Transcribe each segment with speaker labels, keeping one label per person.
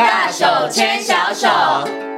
Speaker 1: 大手牵小手。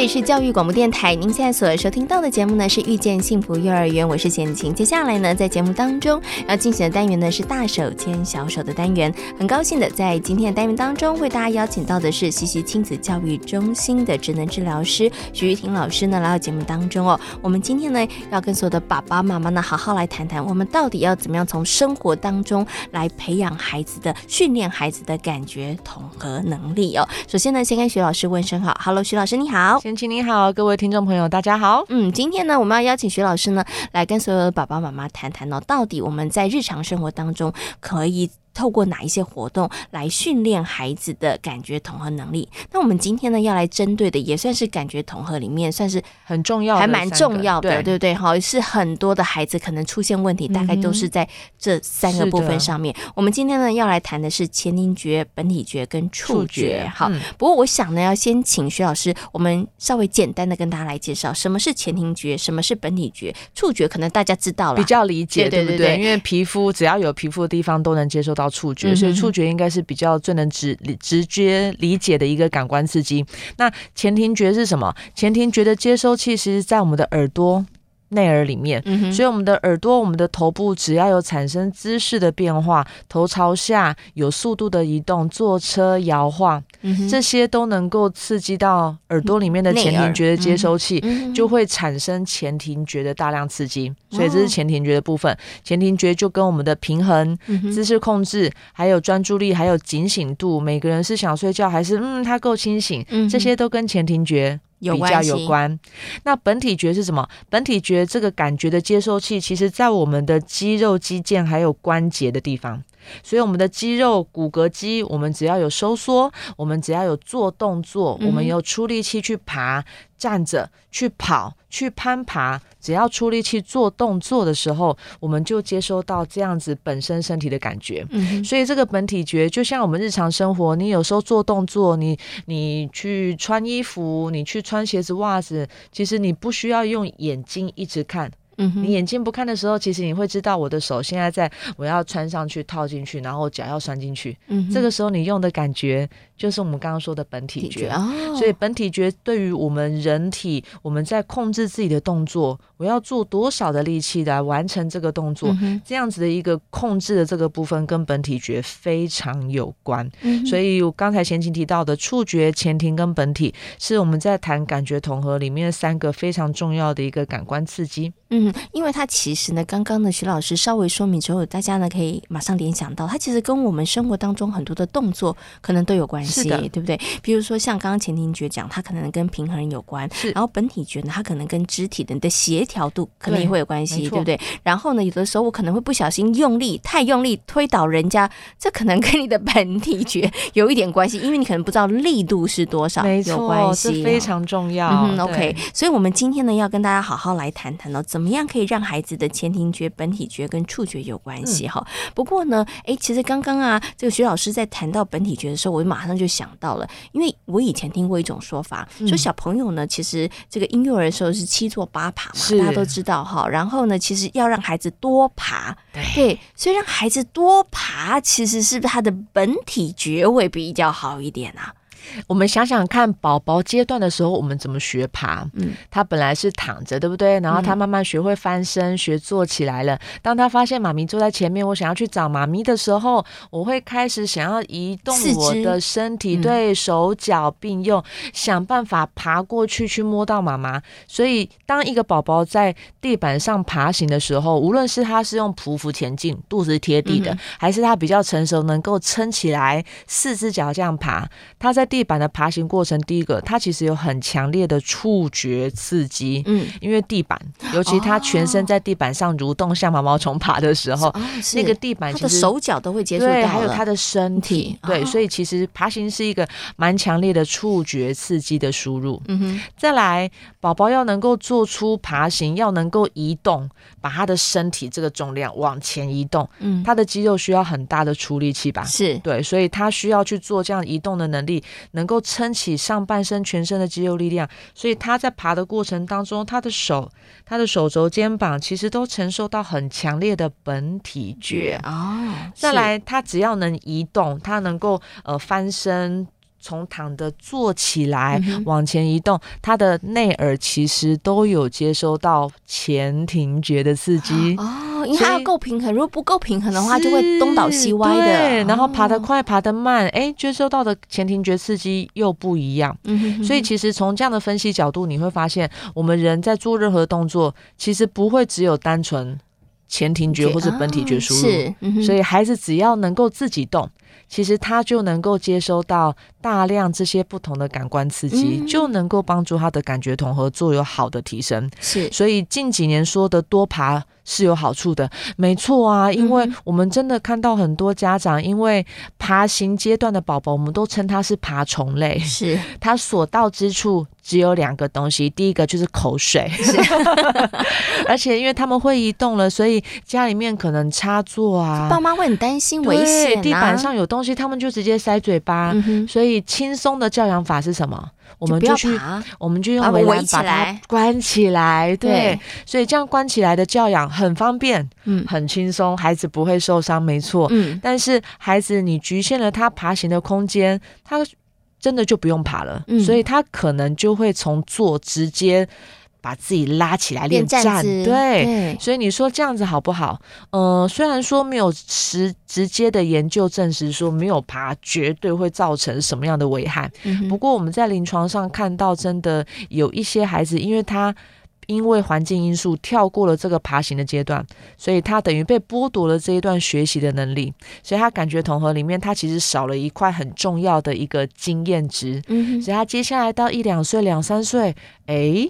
Speaker 2: 这里是教育广播电台，您现在所收听到的节目呢是遇见幸福幼儿园，我是简晴。接下来呢，在节目当中要进行的单元呢是大手牵小手的单元。很高兴的在今天的单元当中为大家邀请到的是西西亲子教育中心的职能治疗师徐玉婷老师呢来到节目当中哦。我们今天呢要跟所有的爸爸妈妈呢好好来谈谈，我们到底要怎么样从生活当中来培养孩子的训练孩子的感觉统合能力哦。首先呢，先跟徐老师问声好，Hello，徐老师你好。
Speaker 3: 贤琴你好，各位听众朋友，大家好。
Speaker 2: 嗯，今天呢，我们要邀请徐老师呢，来跟所有的爸爸妈妈谈谈哦，到底我们在日常生活当中可以。透过哪一些活动来训练孩子的感觉统合能力？那我们今天呢要来针对的也算是感觉统合里面算是
Speaker 3: 很重要，
Speaker 2: 还蛮重要的，对不对？好，是很多的孩子可能出现问题，大概都是在这三个部分上面。我们今天呢要来谈的是前庭觉、本体觉跟触觉。好，不过我想呢要先请徐老师，我们稍微简单的跟大家来介绍什么是前庭觉，什么是本体觉，触觉可能大家知道了，
Speaker 3: 比较理解，对不对？因为皮肤只要有皮肤的地方都能接受到触觉，所以触觉应该是比较最能直直觉理解的一个感官刺激。那前庭觉是什么？前庭觉的接收器其实在我们的耳朵。内耳里面，所以我们的耳朵、我们的头部，只要有产生姿势的变化，头朝下，有速度的移动，坐车摇晃，这些都能够刺激到耳朵里面的前庭觉的接收器，就会产生前庭觉的大量刺激。所以这是前庭觉的部分。前庭觉就跟我们的平衡、姿势控制，还有专注力，还有警醒度，每个人是想睡觉还是嗯他够清醒，这些都跟前庭觉。比较有关，那本体觉是什么？本体觉这个感觉的接收器，其实在我们的肌肉、肌腱还有关节的地方。所以我们的肌肉、骨骼肌，我们只要有收缩，我们只要有做动作，我们有出力气去爬、站着、去跑、去攀爬，只要出力气做动作的时候，我们就接收到这样子本身身体的感觉。所以这个本体觉就像我们日常生活，你有时候做动作，你你去穿衣服，你去穿鞋子、袜子，其实你不需要用眼睛一直看。你眼睛不看的时候，其实你会知道我的手现在在，我要穿上去套进去，然后脚要拴进去。嗯，这个时候你用的感觉就是我们刚刚说的本体觉。哦，所以本体觉对于我们人体，我们在控制自己的动作，我要做多少的力气来完成这个动作，这样子的一个控制的这个部分跟本体觉非常有关。所以我刚才前情提到的触觉、前庭跟本体，是我们在谈感觉统合里面三个非常重要的一个感官刺激。
Speaker 2: 嗯，因为它其实呢，刚刚呢，徐老师稍微说明之后，大家呢可以马上联想到，它其实跟我们生活当中很多的动作可能都有关系，对不对？比如说像刚刚前庭觉讲，它可能跟平衡有关，是。然后本体觉呢，它可能跟肢体的你的协调度可能也会有关系，对，对不对？然后呢，有的时候我可能会不小心用力，太用力推倒人家，这可能跟你的本体觉 有一点关系，因为你可能不知道力度是多少，没错，有关系，
Speaker 3: 这非常重要。
Speaker 2: 嗯，OK，所以我们今天呢要跟大家好好来谈谈哦，怎么样可以让孩子的前庭觉、本体觉跟触觉有关系哈？不过呢，哎，其实刚刚啊，这个徐老师在谈到本体觉的时候，我马上就想到了，因为我以前听过一种说法，说小朋友呢，其实这个婴幼儿的时候是七坐八爬嘛，大家都知道哈。然后呢，其实要让孩子多爬，对，所以让孩子多爬，其实是不是他的本体觉会比较好一点啊？
Speaker 3: 我们想想看，宝宝阶段的时候，我们怎么学爬？嗯，他本来是躺着，对不对？然后他慢慢学会翻身，学坐起来了。当他发现妈咪坐在前面，我想要去找妈咪的时候，我会开始想要移动我的身体，对，手脚并用，想办法爬过去，去摸到妈妈。所以，当一个宝宝在地板上爬行的时候，无论是他是用匍匐前进，肚子贴地的，还是他比较成熟，能够撑起来，四只脚这样爬，他在地。板的爬行过程，第一个，它其实有很强烈的触觉刺激，嗯，因为地板，尤其他全身在地板上蠕动，像毛毛虫爬的时候，哦、那个地板其实，
Speaker 2: 手脚都会接触到，
Speaker 3: 对，还有他的身体，对，所以其实爬行是一个蛮强烈的触觉刺激的输入。嗯哼，再来，宝宝要能够做出爬行，要能够移动，把他的身体这个重量往前移动，嗯，他的肌肉需要很大的出力气吧？是对，所以他需要去做这样移动的能力。能够撑起上半身全身的肌肉力量，所以他在爬的过程当中，他的手、他的手肘、肩膀其实都承受到很强烈的本体觉
Speaker 2: 哦。
Speaker 3: 再来，他只要能移动，他能够呃翻身。从躺的坐起来，往前移动，他的内耳其实都有接收到前庭觉的刺激
Speaker 2: 哦，因为它要够平衡，如果不够平衡的话，就会东倒西歪的。
Speaker 3: 对，然后爬得快，爬得慢，哎，接收到的前庭觉刺激又不一样。嗯，所以其实从这样的分析角度，你会发现，我们人在做任何动作，其实不会只有单纯前庭觉或者本体觉输入。是，嗯，所以孩子只要能够自己动。其实他就能够接收到大量这些不同的感官刺激，嗯、就能够帮助他的感觉统合作有好的提升。是，所以近几年说的多爬是有好处的，没错啊，因为我们真的看到很多家长，因为爬行阶段的宝宝，我们都称他是爬虫类，是。他所到之处只有两个东西，第一个就是口水，而且因为他们会移动了，所以家里面可能插座啊，
Speaker 2: 爸妈会很担心危险、啊，
Speaker 3: 地板上有东西，他们就直接塞嘴巴，嗯、所以轻松的教养法是什么？我们就去，我们就用围栏把它关起来。对，所以这样关起来的教养很方便，嗯，很轻松，孩子不会受伤，没错。嗯，但是孩子你局限了他爬行的空间，他真的就不用爬了，嗯，所以他可能就会从坐直接。把自己拉起来练站，站对，对，所以你说这样子好不好？呃，虽然说没有实直接的研究证实说没有爬绝对会造成什么样的危害，嗯，不过我们在临床上看到，真的有一些孩子，因为他因为环境因素跳过了这个爬行的阶段，所以他等于被剥夺了这一段学习的能力，所以他感觉统合里面他其实少了一块很重要的一个经验值，嗯，所以他接下来到一两岁、两三岁，哎。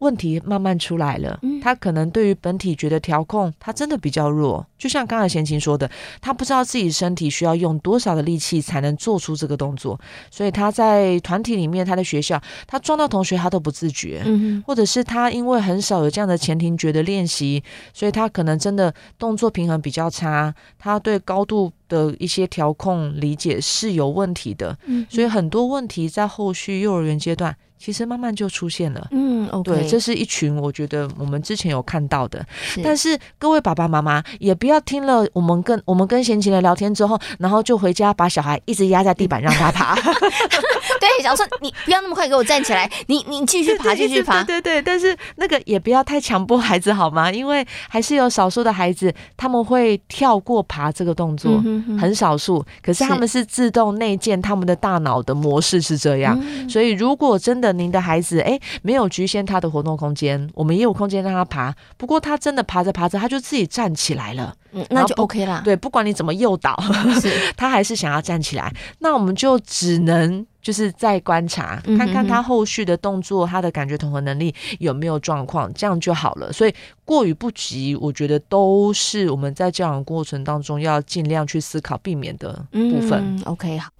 Speaker 3: 问题慢慢出来了，他可能对于本体觉得调控，他真的比较弱。就像刚才贤琴说的，他不知道自己身体需要用多少的力气才能做出这个动作，所以他在团体里面，他的学校，他撞到同学他都不自觉，或者是他因为很少有这样的前庭觉的练习，所以他可能真的动作平衡比较差，他对高度的一些调控理解是有问题的，嗯所以很多问题在后续幼儿园阶段。其实慢慢就出现了，嗯，okay，对，这是一群我觉得我们之前有看到的，是，但是各位爸爸妈妈也不要听了我们跟我们跟贤琴的聊天之后，然后就回家把小孩一直压在地板让他爬。
Speaker 2: 对，假如说你不要那么快给我站起来，你你继续爬，继续爬，
Speaker 3: 对对对，但是那个也不要太强迫孩子好吗？因为还是有少数的孩子他们会跳过爬这个动作，嗯、很少数，可是他们是自动内建他们的大脑的模式是这样，嗯、所以如果真的。您的孩子哎，没有局限他的活动空间，我们也有空间让他爬。不过他真的爬着爬着，他就自己站起来了，
Speaker 2: 嗯，那就 OK 啦。
Speaker 3: 对，不管你怎么诱导，他还是想要站起来。那我们就只能就是再观察，看看他后续的动作，他的感觉统合能力有没有状况，这样就好了。所以过于不及，我觉得都是我们在教养过程当中要尽量去思考避免的部分。
Speaker 2: 嗯，OK，好。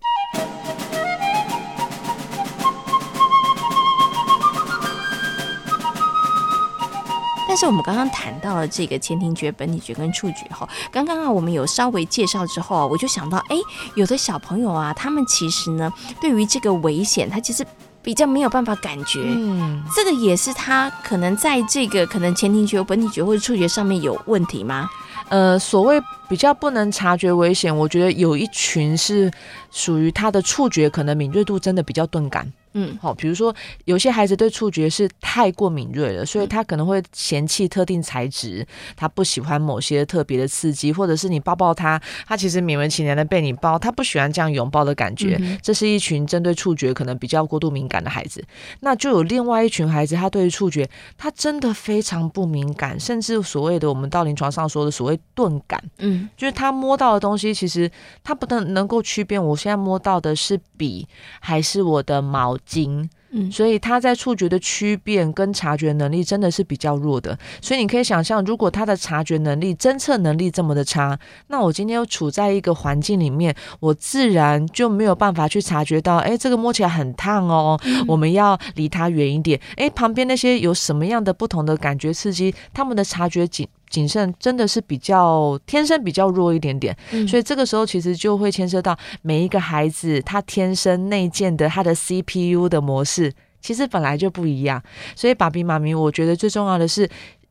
Speaker 2: 但是我们刚刚谈到了这个前庭觉、本体觉跟触觉哈，刚刚啊我们有稍微介绍之后，我就想到，哎，有的小朋友啊，他们其实呢，对于这个危险，他其实比较没有办法感觉，嗯，这个也是他可能在这个可能前庭觉、本体觉或者触觉上面有问题吗？
Speaker 3: 呃，所谓比较不能察觉危险，我觉得有一群是属于他的触觉可能敏锐度真的比较钝感。嗯，好，比如说有些孩子对触觉是太过敏锐了，所以他可能会嫌弃特定材质，他不喜欢某些特别的刺激，或者是你抱抱他，他其实勉为其难的被你抱，他不喜欢这样拥抱的感觉。嗯、这是一群针对触觉可能比较过度敏感的孩子。那就有另外一群孩子，他对于触觉他真的非常不敏感，甚至所谓的我们到临床上说的所谓钝感，嗯，就是他摸到的东西，其实他不能能够区辨，我现在摸到的是笔还是我的毛巾。嗯，所以他在触觉的区辨跟察觉能力真的是比较弱的。所以你可以想象，如果他的察觉能力、侦测能力这么的差，那我今天又处在一个环境里面，我自然就没有办法去察觉到，哎，这个摸起来很烫哦，嗯、我们要离他远一点。哎，旁边那些有什么样的不同的感觉刺激，他们的察觉警谨慎真的是比较天生比较弱一点点，
Speaker 2: 嗯、
Speaker 3: 所以这个时候其实就会牵涉到每一个孩子他天生内建的他的 CPU 的模式，其实本来就不一样。所以爸比妈咪，我觉得最重要的是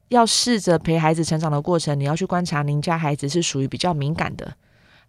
Speaker 3: 要试着陪孩子成长的过程，你要去观察您家孩子是属于比较敏感的。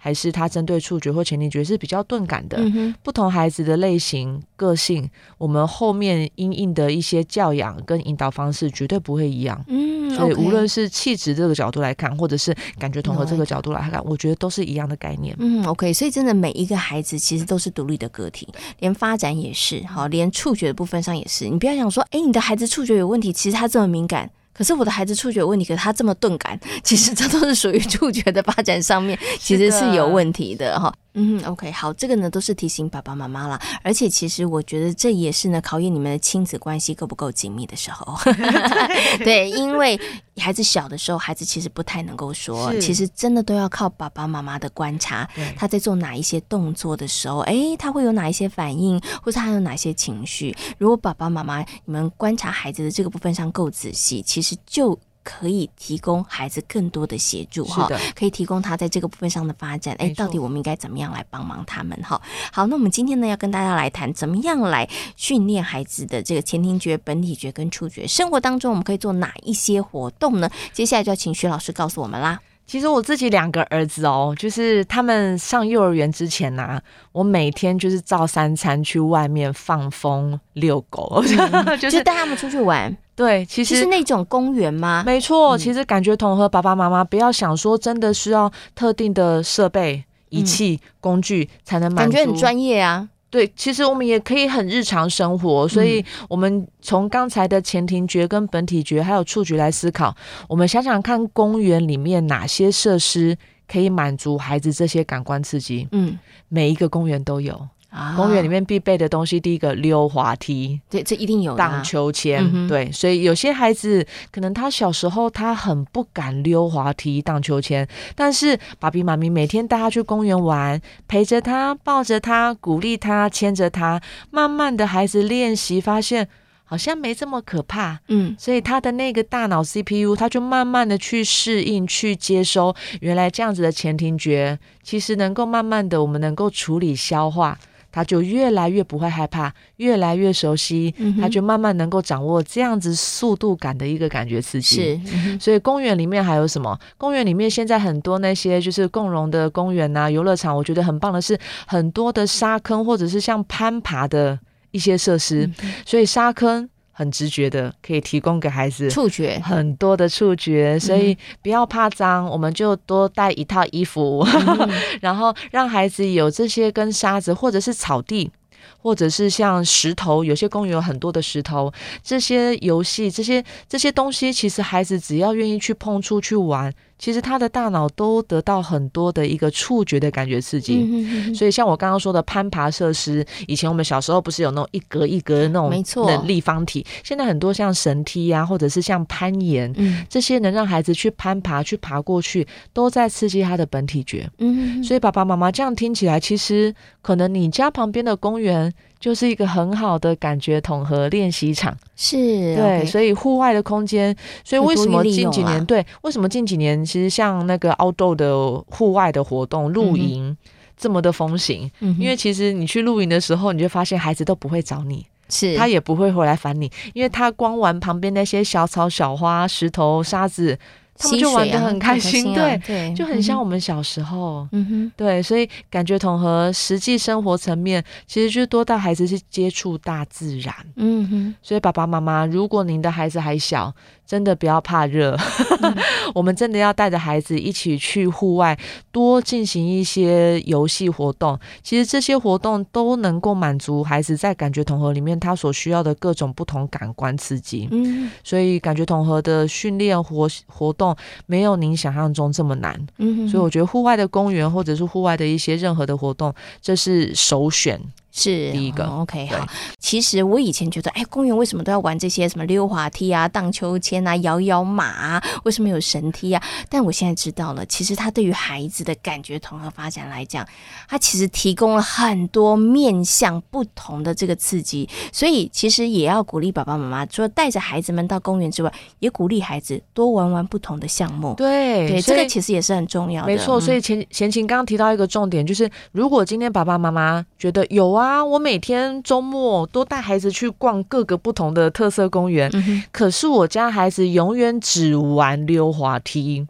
Speaker 3: 还是他针对触觉或前庭觉是比较钝感的，
Speaker 2: 嗯、哼
Speaker 3: 不同孩子的类型、个性，我们后面因应的一些教养跟引导方式绝对不会一样。
Speaker 2: 嗯，
Speaker 3: 所以无
Speaker 2: 论
Speaker 3: 是气质这个角度来看，或者是感觉统合这个角度来看，我觉得都是一样的概念。
Speaker 2: 嗯，OK，所以真的每一个孩子其实都是独立的个体，连发展也是，好，连触觉的部分上也是。你不要想说，哎，你的孩子触觉有问题，其实他这么敏感。可是我的孩子触觉有问题，可是他这么钝感，其实这都是属于触觉的发展上面，其实是有问题的哈。嗯，OK，好，这个呢都是提醒爸爸妈妈啦，而且其实我觉得这也是呢考验你们的亲子关系够不够紧密的时候。对，因为孩子小的时候，孩子其实不太能够说，其实真的都要靠爸爸妈妈的观察，他在做哪一些动作的时候，哎，他会有哪一些反应，或者他有哪些情绪。如果爸爸妈妈你们观察孩子的这个部分上够仔细，其实就。可以提供孩子更多的协助哈，可以提供他在这个部分上的发展。哎，到底我们应该怎么样来帮忙他们哈？好，那我们今天呢要跟大家来谈，怎么样来训练孩子的这个前庭觉、本体觉跟触觉。生活当中我们可以做哪一些活动呢？接下来就要请徐老师告诉我们啦。
Speaker 3: 其实我自己两个儿子哦，就是他们上幼儿园之前呐、啊，我每天就是照三餐去外面放风遛狗，
Speaker 2: 嗯、
Speaker 3: 就是
Speaker 2: 带他们出去玩。
Speaker 3: 对，其实
Speaker 2: 是那种公园吗？
Speaker 3: 没错，其实感觉统合爸爸妈妈不要想说真的需要特定的设备、仪器、嗯、工具才能满足，
Speaker 2: 感觉很专业啊。
Speaker 3: 对，其实我们也可以很日常生活，所以我们从刚才的前庭觉跟本体觉还有触觉来思考，我们想想看，公园里面哪些设施可以满足孩子这些感官刺激？嗯，每一个公园都有。公园里面必备的东西，第一个溜滑梯，
Speaker 2: 对，这一定有。
Speaker 3: 荡秋千，
Speaker 2: 嗯、
Speaker 3: 对，所以有些孩子可能他小时候他很不敢溜滑梯、荡秋千，但是爸比妈咪每天带他去公园玩，陪着他、抱着他、鼓励他、牵着他，慢慢的孩子练习，发现好像没这么可怕，嗯，所以他的那个大脑 CPU，他就慢慢的去适应、去接收，原来这样子的前庭觉，其实能够慢慢的我们能够处理消化。他就越来越不会害怕，越来越熟悉，嗯、他就慢慢能够掌握这样子速度感的一个感觉刺激。是，嗯、所以公园里面还有什么？公园里面现在很多那些就是共融的公园啊、游乐场，我觉得很棒的是很多的沙坑或者是像攀爬的一些设施，嗯、所以沙坑。很直觉的，可以提供给孩子触觉很多的触觉，所以不要怕脏，嗯、我们就多带一套衣服，嗯、然后让孩子有这些跟沙子或者是草地，或者是像石头，有些公园有很多的石头，这些游戏，这些这些东西，其实孩子只要愿意去碰触去玩。其实他的大脑都得到很多的一个触觉的感觉刺激，所以像我刚刚说的攀爬设施，以前我们小时候不是有那种一格一格的那种没错立方体，现在很多像绳梯啊，或者是像攀岩，嗯、这些能让孩子去攀爬、去爬过去，都在刺激他的本体觉。嗯哼哼，所以爸爸妈妈这样听起来，其实可能你家旁边的公园。就是一个很好的感觉统合练习场，
Speaker 2: 是
Speaker 3: 对，okay, 所以户外的空间，所以为什么近几年对，为什么近几年其实像那个 outdoor 的户外的活动露营这么的风行？嗯、因为其实你去露营的时候，你就发现孩子都不会找你，是他也不会回来烦你，因为他光玩旁边那些小草、小花、石头、沙子。他们就玩得很开心，啊、对，对就很像我们小时候，嗯哼，对，所以感觉统合实际生活层面，其实就是多带孩子去接触大自然，嗯哼，所以爸爸妈妈，如果您的孩子还小。真的不要怕热，嗯、我们真的要带着孩子一起去户外，多进行一些游戏活动。其实这些活动都能够满足孩子在感觉统合里面他所需要的各种不同感官刺激。嗯，所以感觉统合的训练活活动没有您想象中这么难。嗯，所以我觉得户外的公园或者是户外的一些任何的活动，这是首选。
Speaker 2: 是
Speaker 3: 第一个。
Speaker 2: 哦、OK，好。其实我以前觉得，哎，公园为什么都要玩这些什么溜滑梯啊、荡秋千啊、摇摇马啊？为什么有绳梯啊？但我现在知道了，其实它对于孩子的感觉统合发展来讲，它其实提供了很多面向不同的这个刺激。所以其实也要鼓励爸爸妈妈，除了带着孩子们到公园之外，也鼓励孩子多玩玩不同的项目。
Speaker 3: 对
Speaker 2: 对，这个其实也是很重要的。
Speaker 3: 没错，所以前贤琴刚刚提到一个重点，就是如果今天爸爸妈妈觉得有啊，我每天周末都带孩子去逛各个不同的特色公园，嗯、可是我家孩子永远只玩溜滑梯。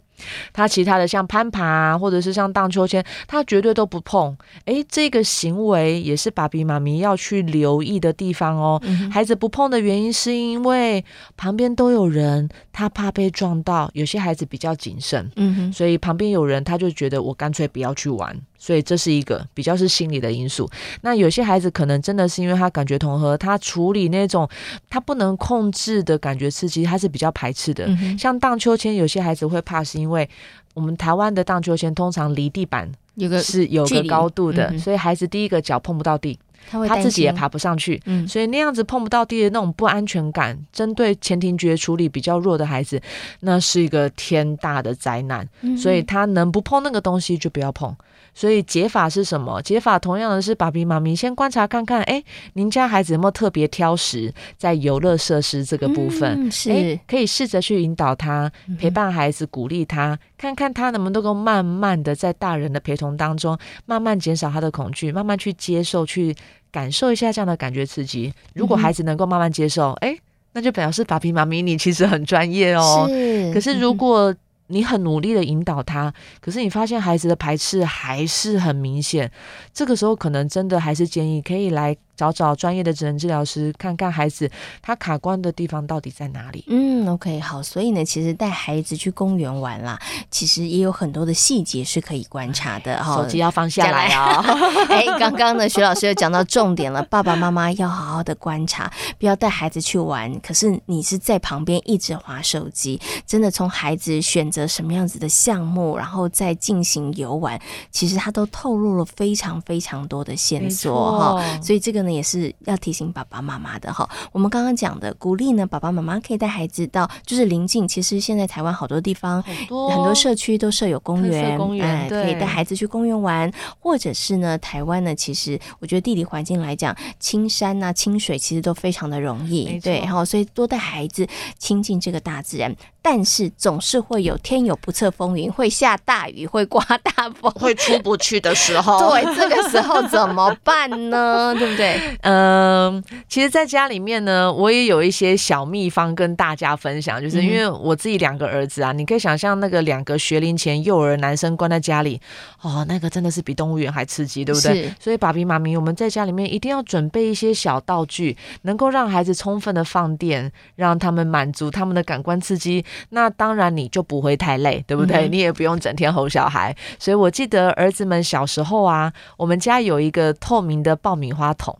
Speaker 3: 他其他的像攀爬啊，或者是像荡秋千，他绝对都不碰。哎，这个行为也是爸比妈咪要去留意的地方哦。嗯、孩子不碰的原因是因为旁边都有人，他怕被撞到。有些孩子比较谨慎，嗯哼，所以旁边有人，他就觉得我干脆不要去玩。所以这是一个比较是心理的因素。那有些孩子可能真的是因为他感觉统合，他处理那种他不能控制的感觉刺激，他是比较排斥的。嗯、像荡秋千，有些孩子会怕，是因为我们台湾的荡秋千通常离地板有个是有个高度的，嗯、所以孩子第一个脚碰不到地，他，他自己也爬不上去。嗯，所以那样子碰不到地的那种不安全感，针对前庭觉处理比较弱的孩子，那是一个天大的灾难。嗯、所以他能不碰那个东西就不要碰。所以解法是什么？解法同样的是，爸比妈咪先观察看看，哎，您家孩子有没有特别挑食，在游乐设施这个部分，嗯、是可以试着去引导他，陪伴孩子，鼓励他，嗯、看看他能不能够慢慢的在大人的陪同当中，慢慢减少他的恐惧，慢慢去接受，去感受一下这样的感觉刺激。如果孩子能够慢慢接受，哎、嗯，那就表示爸比妈咪你其实很专业哦。是，可是如果、嗯你很努力的引导他，可是你发现孩子的排斥还是很明显，这个时候可能真的还是建议可以来。找找专业的职能治疗师，看看孩子他卡关的地方到底在哪里。
Speaker 2: 嗯，OK，好。所以呢，其实带孩子去公园玩啦，其实也有很多的细节是可以观察的。哈，
Speaker 3: 手机要放下来哦。
Speaker 2: 哎，刚刚呢，徐老师又讲到重点了，爸爸妈妈要好好的观察，不要带孩子去玩。可是你是在旁边一直划手机，真的从孩子选择什么样子的项目，然后再进行游玩，其实他都透露了非常非常多的线索哈。所以这个。那也是要提醒爸爸妈妈的哈。我们刚刚讲的鼓励呢，爸爸妈妈可以带孩子到就是临近。其实现在台湾好多地方，很多很多社区都设有公园，公园、哎、可以带孩子去公园玩。或者是呢，台湾呢，其实我觉得地理环境来讲，青山呐、啊、清水其实都非常的容易。对，然后所以多带孩子亲近这个大自然。但是总是会有天有不测风云，会下大雨，会刮大风，
Speaker 3: 会出不去的时候。
Speaker 2: 对，这个时候怎么办呢？对不对？
Speaker 3: 嗯，其实，在家里面呢，我也有一些小秘方跟大家分享，就是因为我自己两个儿子啊，嗯、你可以想象那个两个学龄前幼儿男生关在家里，哦，那个真的是比动物园还刺激，对不对？所以，爸比妈咪，我们在家里面一定要准备一些小道具，能够让孩子充分的放电，让他们满足他们的感官刺激。那当然你就不会太累，对不对？嗯、你也不用整天吼小孩。所以我记得儿子们小时候啊，我们家有一个透明的爆米花桶。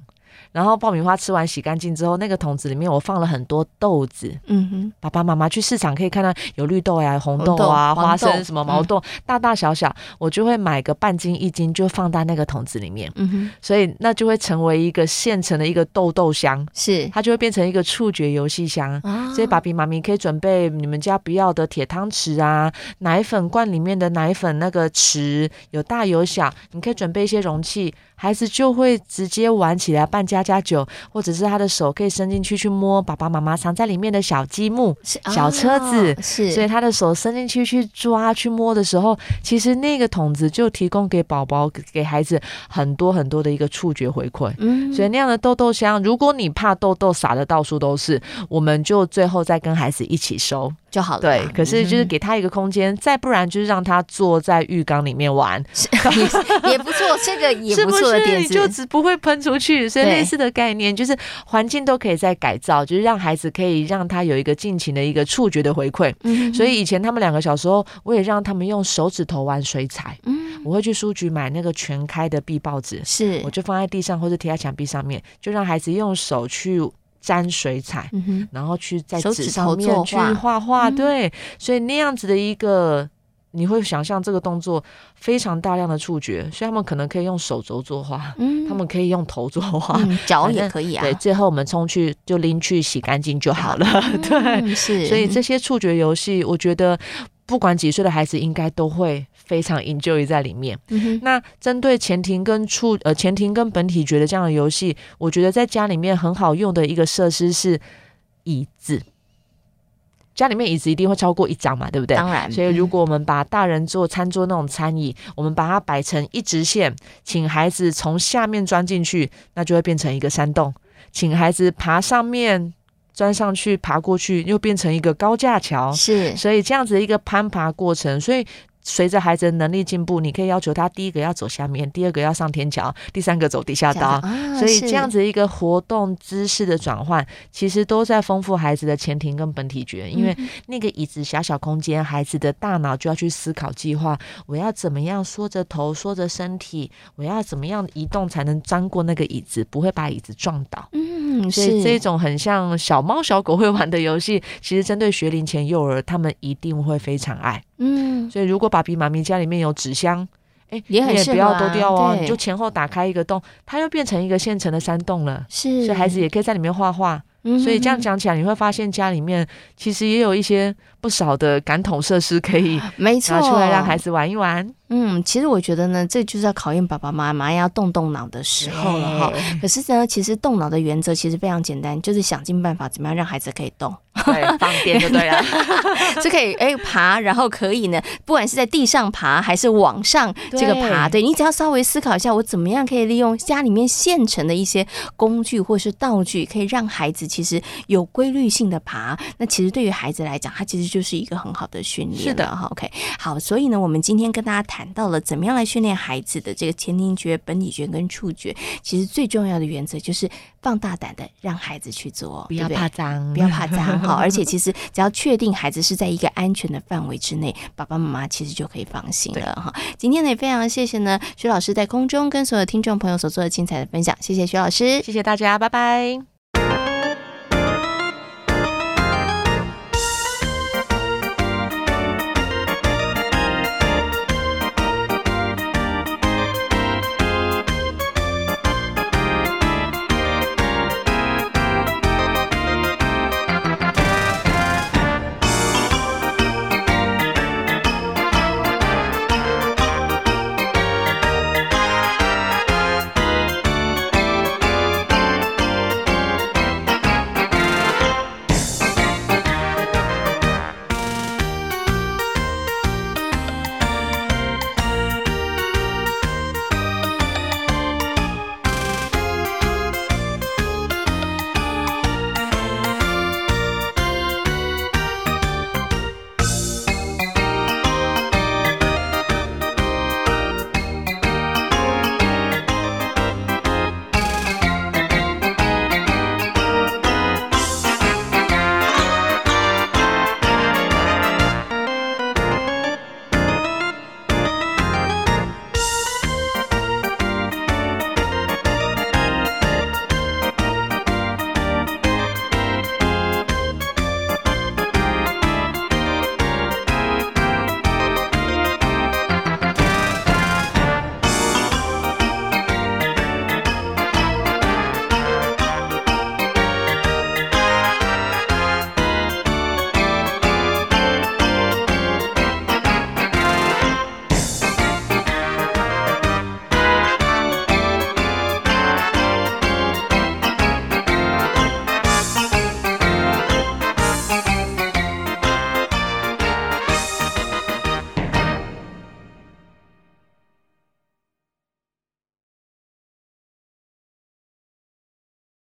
Speaker 3: 然后爆米花吃完洗干净之后，那个桶子里面我放了很多豆子。嗯哼，爸爸妈妈去市场可以看到有绿豆呀、红豆啊、豆花生、什么毛豆，嗯、大大小小，我就会买个半斤一斤，就放在那个桶子里面。嗯哼，所以那就会成为一个现成的一个豆豆箱，是它就会变成一个触觉游戏箱。啊、所以爸比妈咪可以准备你们家不要的铁汤匙啊，奶粉罐里面的奶粉那个匙有大有小，你可以准备一些容器。孩子就会直接玩起来，扮家家酒，或者是他的手可以伸进去去摸爸爸妈妈藏在里面的小积木、小车子，哦、是，所以他的手伸进去去抓、去摸的时候，其实那个桶子就提供给宝宝、给孩子很多很多的一个触觉回馈。嗯，所以那样的豆豆箱，如果你怕豆豆洒的到处都是，我们就最后再跟孩子一起收。就好了。对，可是就是给他一个空间，嗯、再不然就是让他坐在浴缸里面玩，
Speaker 2: 也 也不错。这个也 不错的点子，
Speaker 3: 就只不会喷出去。所以类似的概念就是环境都可以再改造，就是让孩子可以让他有一个尽情的一个触觉的回馈。嗯、所以以前他们两个小时候，我也让他们用手指头玩水彩。嗯，我会去书局买那个全开的壁报纸，是，我就放在地上或者贴在墙壁上面，就让孩子用手去。沾水彩，嗯、然后去在纸上面去画画，嗯、对，所以那样子的一个你会想象这个动作非常大量的触觉，所以他们可能可以用手肘作画，嗯，他们可以用头作画，
Speaker 2: 嗯，脚也 可以啊。
Speaker 3: 对，最后我们冲去就拎去洗干净就好了。嗯、对，
Speaker 2: 是。
Speaker 3: 所以这些触觉游戏，我觉得不管几岁的孩子，应该都会非常 enjoy 在里面。嗯、那针对前庭跟触呃前庭跟本体觉的这样的游戏，我觉得在家里面很好用的一个设施是椅子。家里面椅子一定会超过一张嘛，对不对？
Speaker 2: 当然。
Speaker 3: 所以如果我们把大人做餐桌那种餐椅，嗯、我们把它摆成一直线，请孩子从下面钻进去，那就会变成一个山洞；请孩子爬上面钻上去，爬过去，又变成一个高架桥。
Speaker 2: 是。所
Speaker 3: 以这样子的一个攀爬过程，所以。随着孩子的能力进步，你可以要求他第一个要走下面，第二个要上天桥，第三个走地下道。啊、所以这样子一个活动姿势的转换，其实都在丰富孩子的前庭跟本体觉。因为那个椅子狭小空间，孩子的大脑就要去思考计划：我要怎么样缩着头、缩着身体？我要怎么样移动才能钻过那个椅子，不会把椅子撞倒？
Speaker 2: 嗯，
Speaker 3: 所以这种很像小猫小狗会玩的游戏，其实针对学龄前幼儿，他们一定会非常爱。嗯，所以如果爸比妈咪家里面有纸箱，哎、欸，
Speaker 2: 也很、啊、
Speaker 3: 你也不要丢掉哦，对你就前后打开一个洞，它又变成一个现成的山洞了。是，所以孩子也可以在里面画画。嗯、所以这样讲起来，你会发现家里面其实也有一些不少的感统设施可以拿出来让孩子玩一玩。
Speaker 2: 嗯，其实我觉得呢，这就是要考验爸爸妈妈要动动脑的时候了哈。可是呢，其实动脑的原则其实非常简单，就是想尽办法怎么样让孩子可以动，
Speaker 3: 对，方便就对了，
Speaker 2: 是可以哎爬，然后可以呢，不管是在地上爬还是往上这个爬，对，对你只要稍微思考一下，我怎么样可以利用家里面现成的一些工具或是道具，可以让孩子其实有规律性的爬。那其实对于孩子来讲，他其实就是一个很好的训练。
Speaker 3: 是的哈
Speaker 2: ，OK，好，所以呢，我们今天跟大家谈。谈到了怎么样来训练孩子的这个前庭觉、本体觉跟触觉，其实最重要的原则就是放大胆的让孩子去做，
Speaker 3: 不要怕脏，
Speaker 2: 不要怕脏。好，而且其实只要确定孩子是在一个安全的范围之内，爸爸妈妈其实就可以放心了哈。今天呢也非常谢谢呢徐老师在空中跟所有听众朋友所做的精彩的分享，谢谢徐老师，
Speaker 3: 谢谢大家，拜拜。